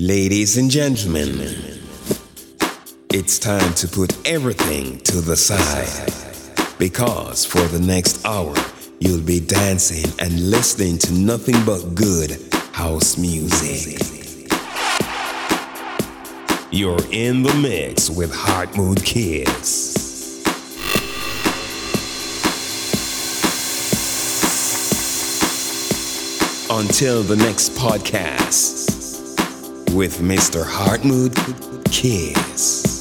Ladies and gentlemen, it's time to put everything to the side. Because for the next hour, you'll be dancing and listening to nothing but good house music. You're in the mix with Heart Mood Kids. Until the next podcast with Mr. Heartmood Kiss.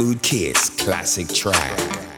Mood Kiss classic track.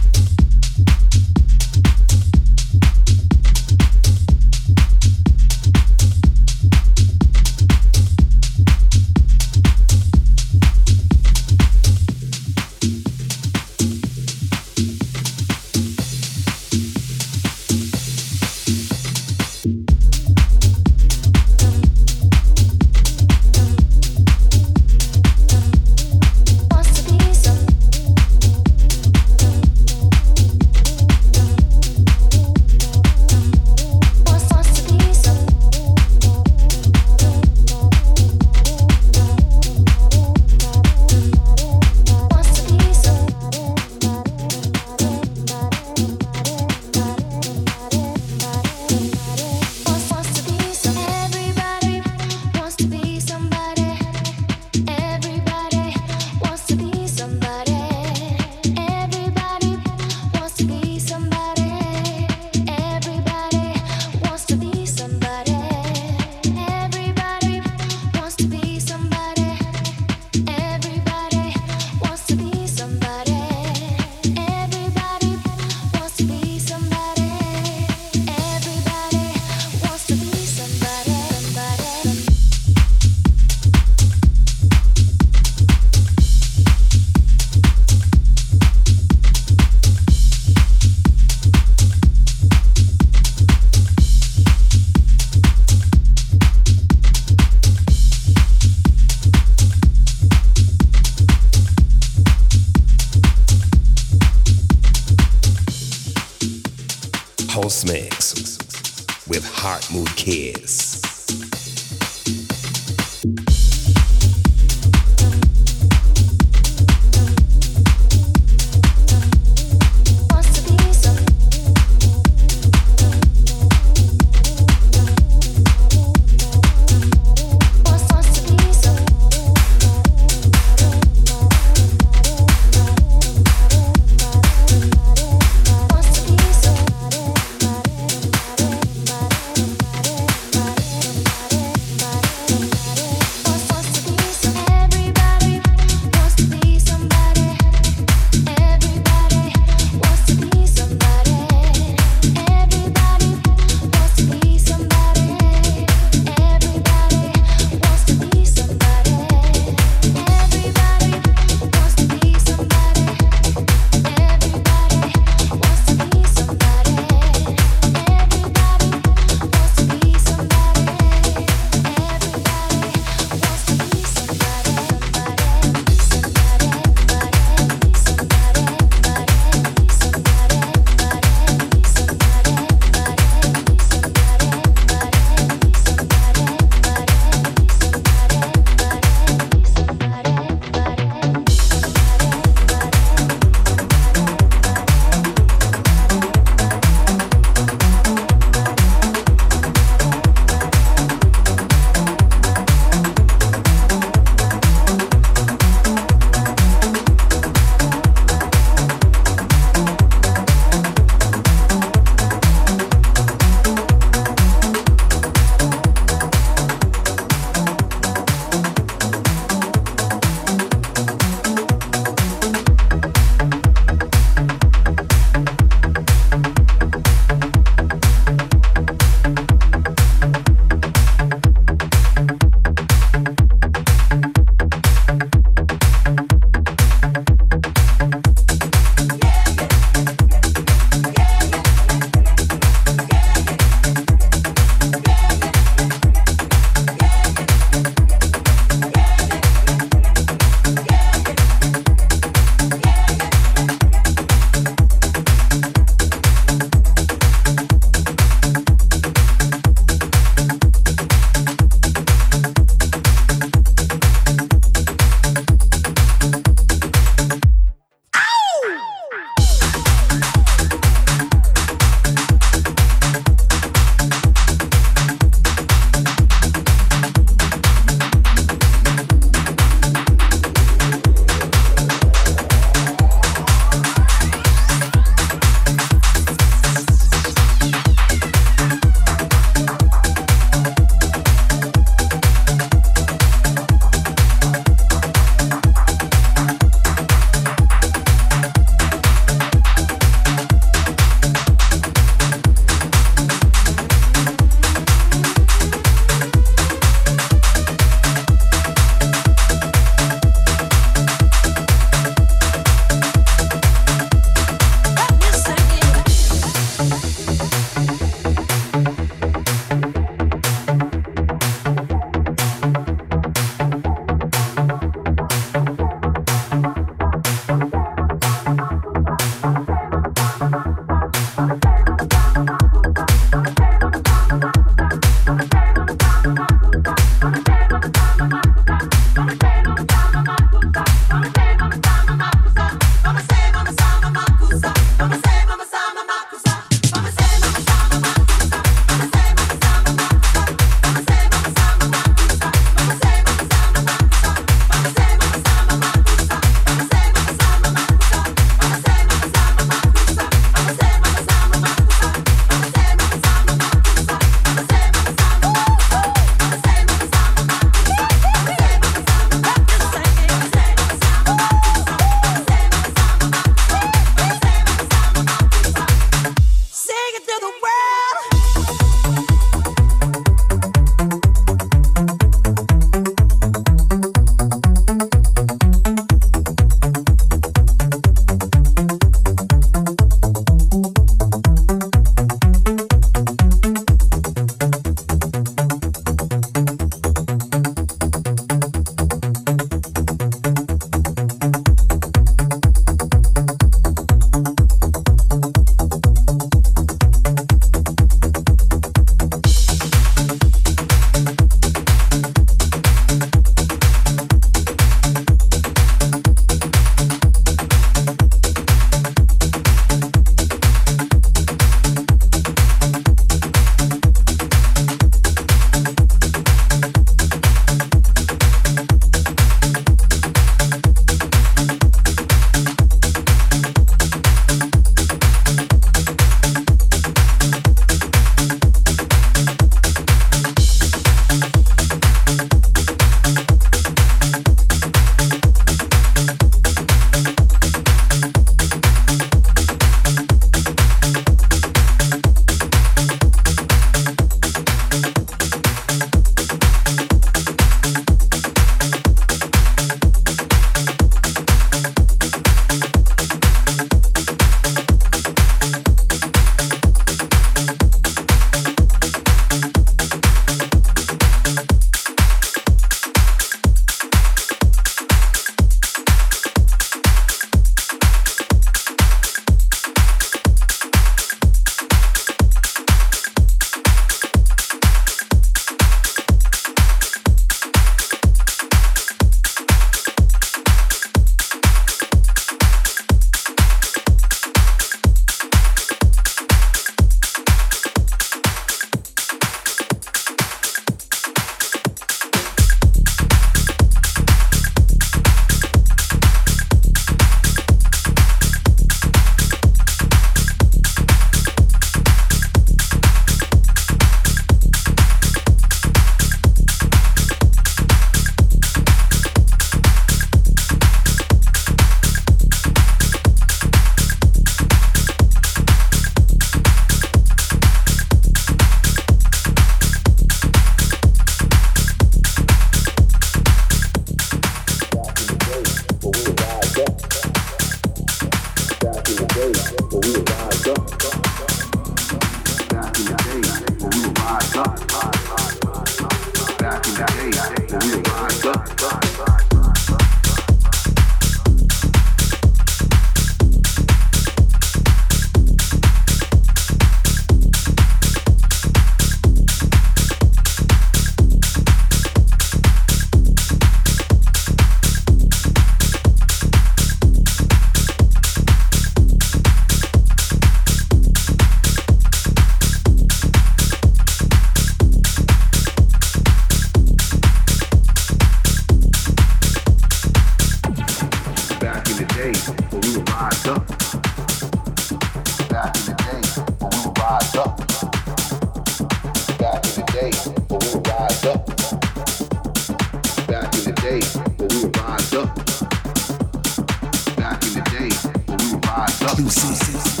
Produção.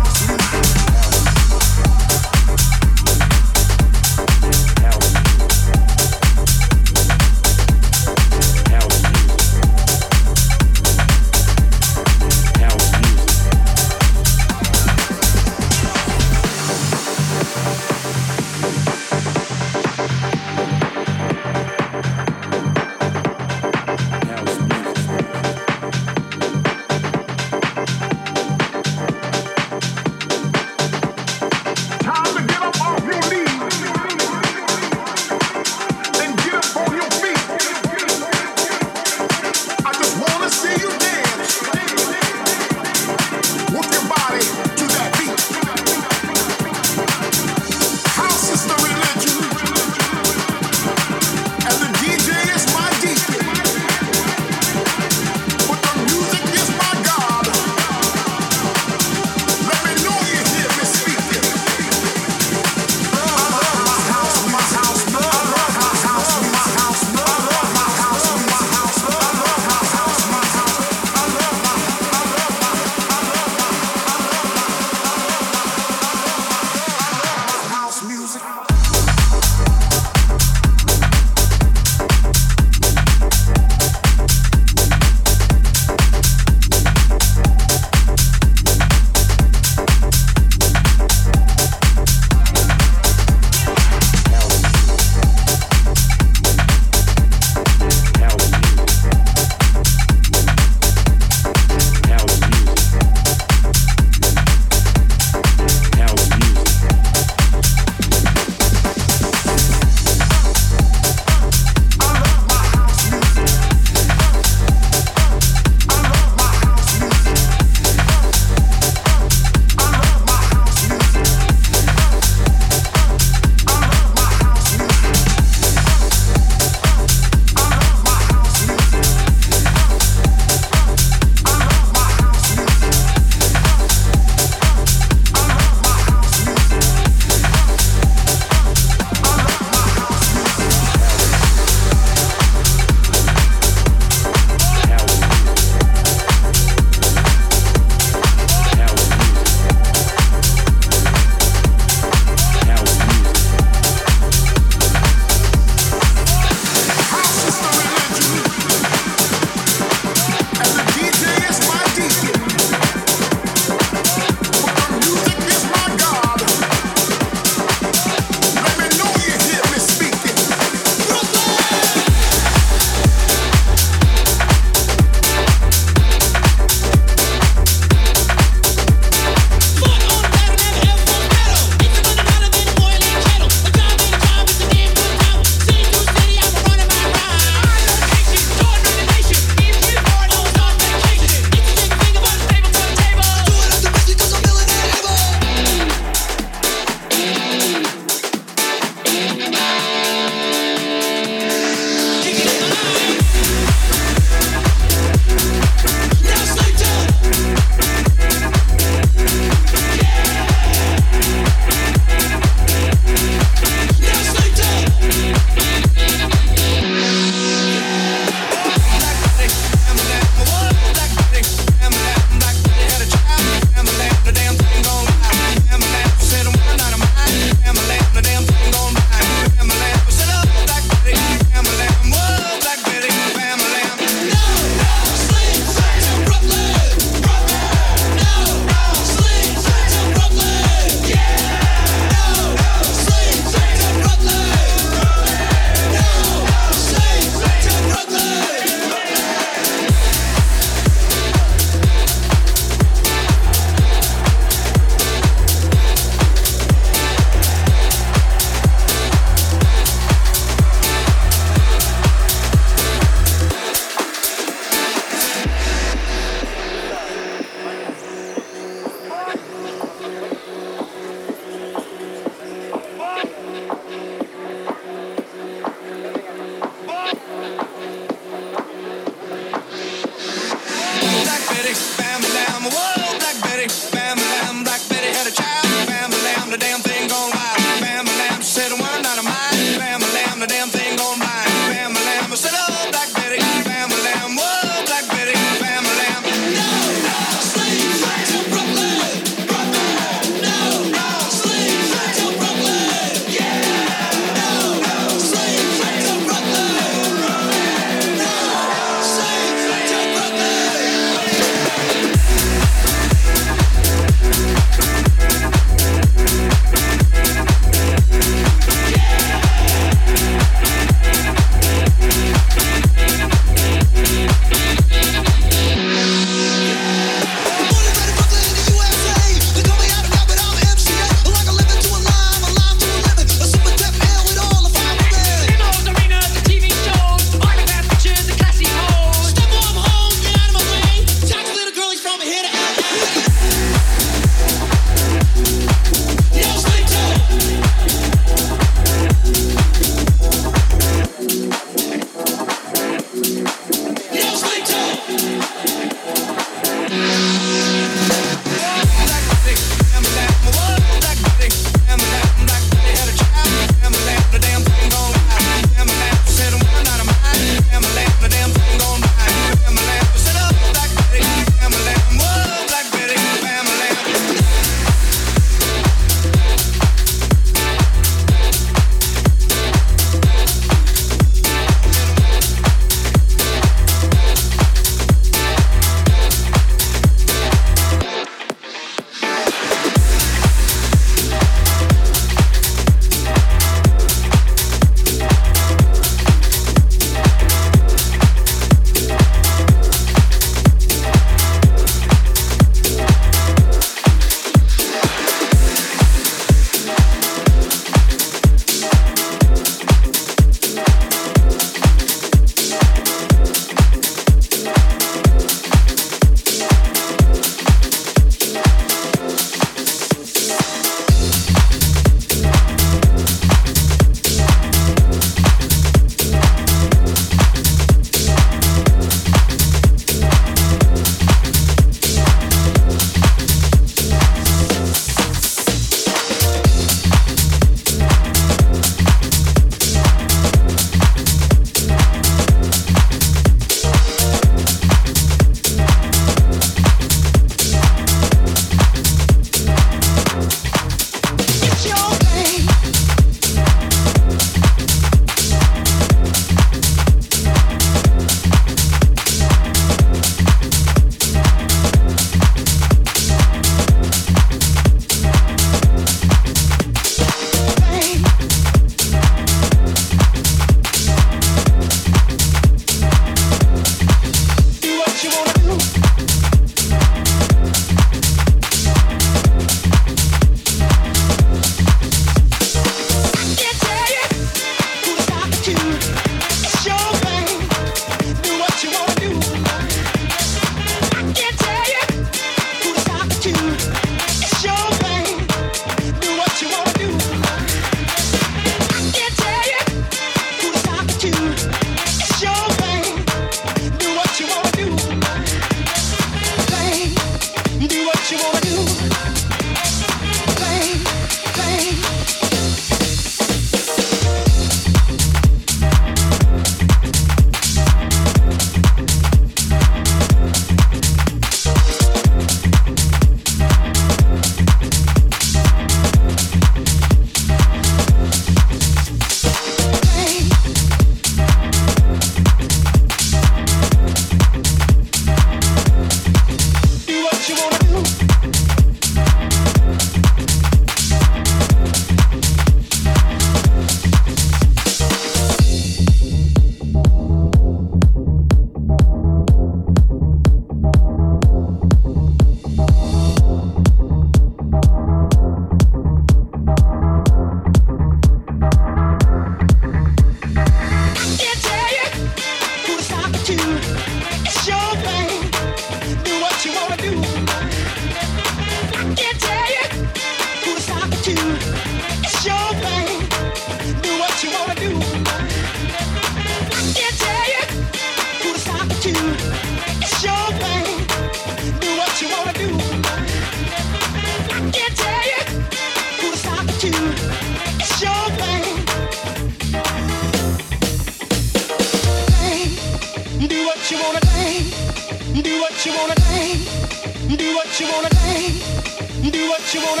You wanna do. Do what you wanna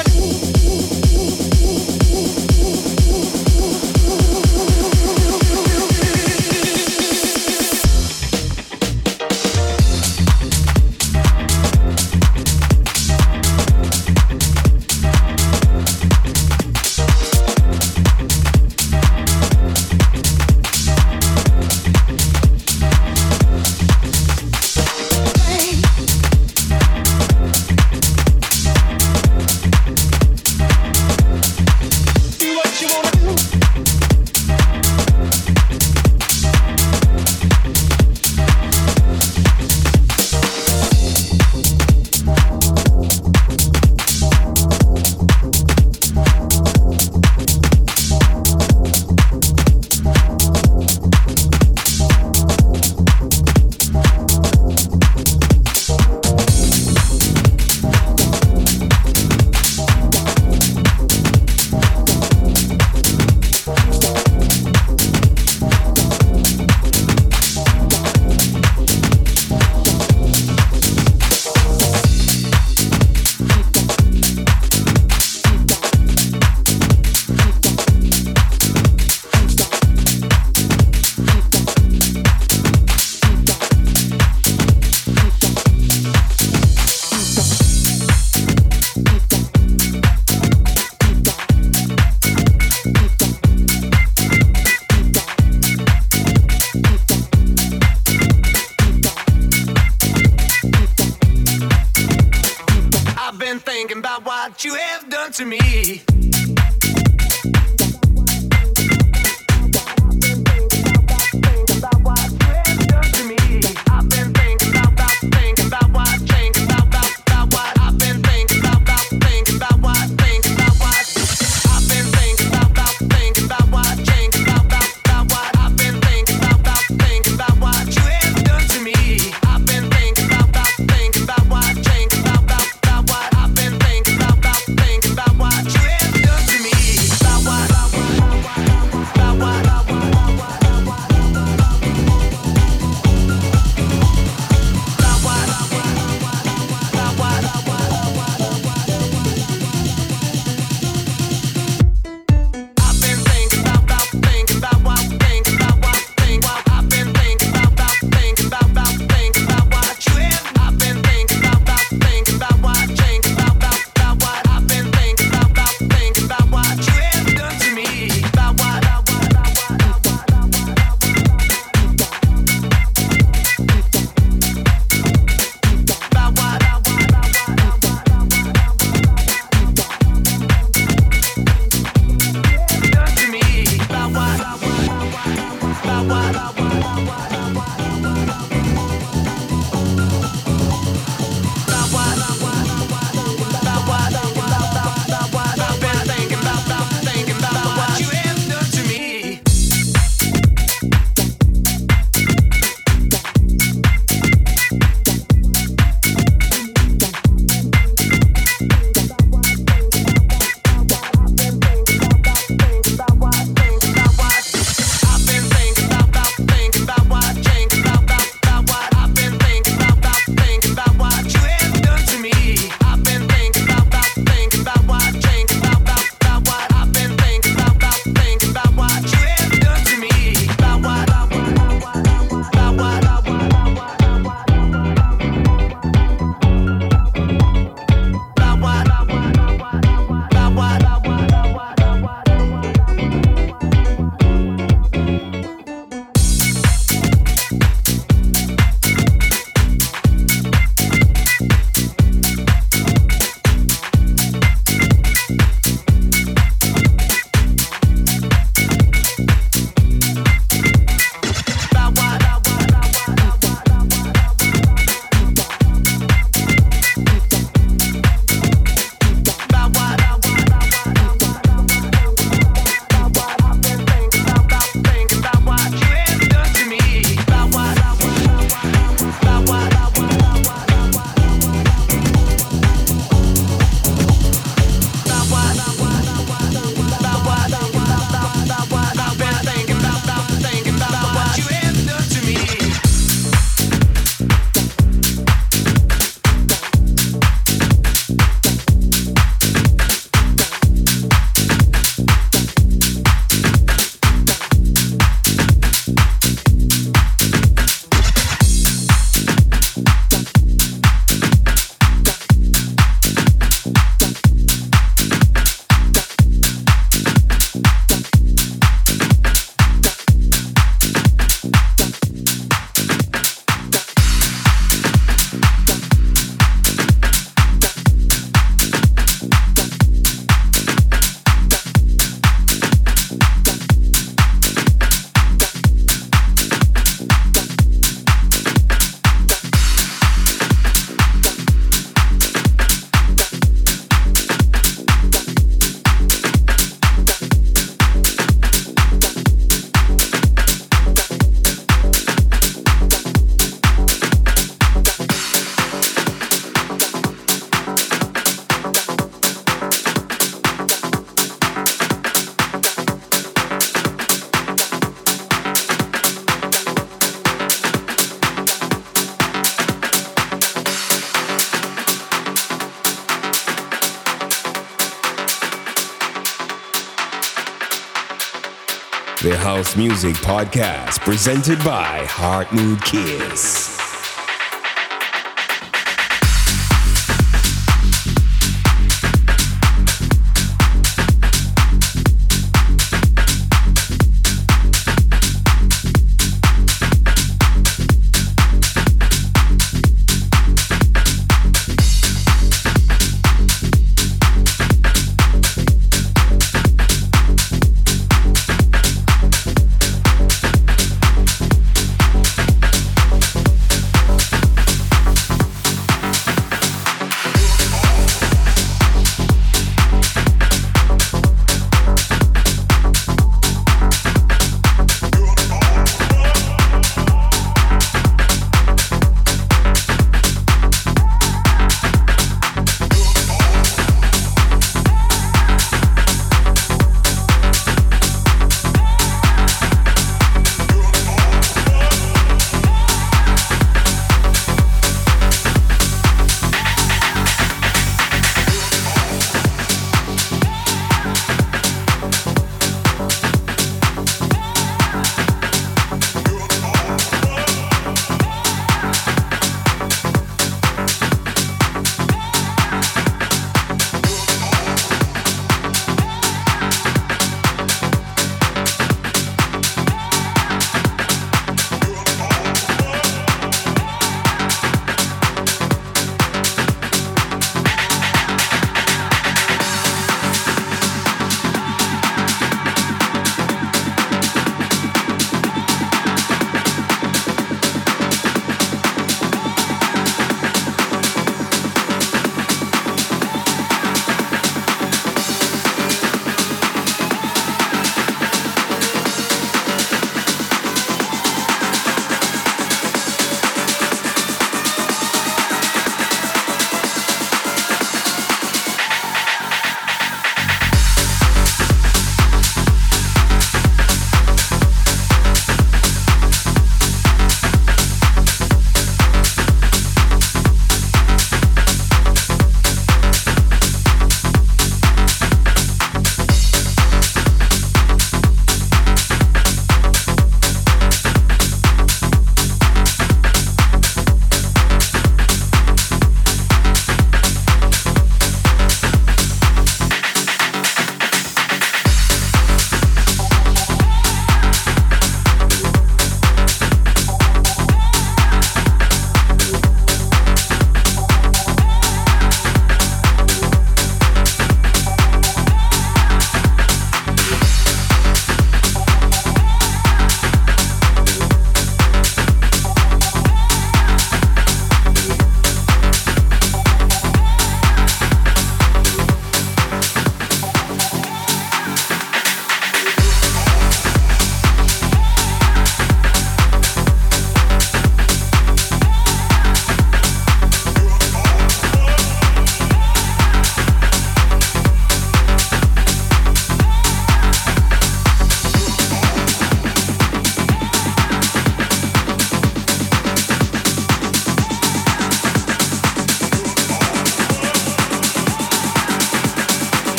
Music Podcast presented by Heart Mood Kiss.